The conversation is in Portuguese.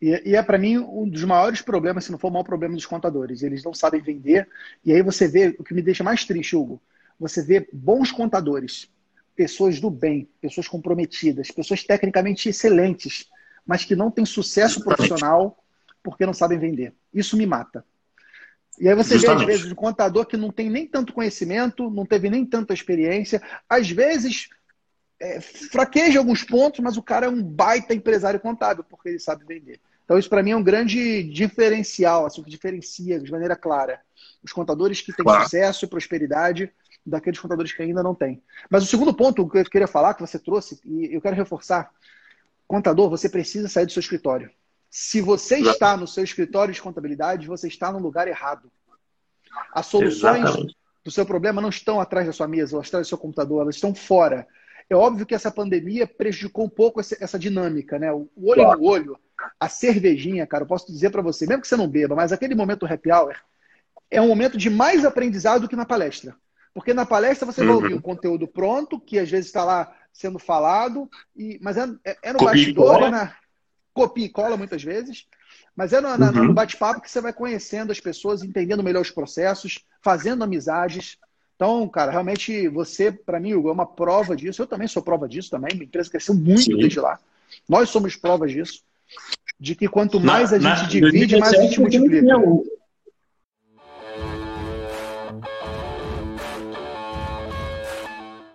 E, e é, para mim, um dos maiores problemas, se não for o maior problema dos contadores. Eles não sabem vender. E aí você vê, o que me deixa mais triste, Hugo, você vê bons contadores, pessoas do bem, pessoas comprometidas, pessoas tecnicamente excelentes, mas que não têm sucesso profissional porque não sabem vender. Isso me mata. E aí você Justamente. vê, às vezes, um contador que não tem nem tanto conhecimento, não teve nem tanta experiência, às vezes é, fraqueja alguns pontos, mas o cara é um baita empresário contábil, porque ele sabe vender. Então, isso para mim é um grande diferencial, assim, que diferencia de maneira clara os contadores que têm claro. sucesso e prosperidade daqueles contadores que ainda não têm. Mas o segundo ponto que eu queria falar, que você trouxe, e eu quero reforçar: contador, você precisa sair do seu escritório. Se você está no seu escritório de contabilidade, você está no lugar errado. As soluções Exatamente. do seu problema não estão atrás da sua mesa ou atrás do seu computador, elas estão fora. É óbvio que essa pandemia prejudicou um pouco essa dinâmica, né? O olho claro. no olho, a cervejinha, cara, eu posso dizer para você, mesmo que você não beba, mas aquele momento happy hour é um momento de mais aprendizado do que na palestra. Porque na palestra você uhum. vai ouvir um conteúdo pronto, que às vezes está lá sendo falado, e, mas é, é, é no Copia bastidor, é na copia e cola muitas vezes, mas é no, uhum. no bate-papo que você vai conhecendo as pessoas, entendendo melhor os processos, fazendo amizades. Então, cara, realmente você, para mim, Hugo, é uma prova disso. Eu também sou prova disso também. Minha empresa cresceu muito Sim. desde lá. Nós somos provas disso. De que quanto mais na, a gente na, divide, mais a gente multiplica.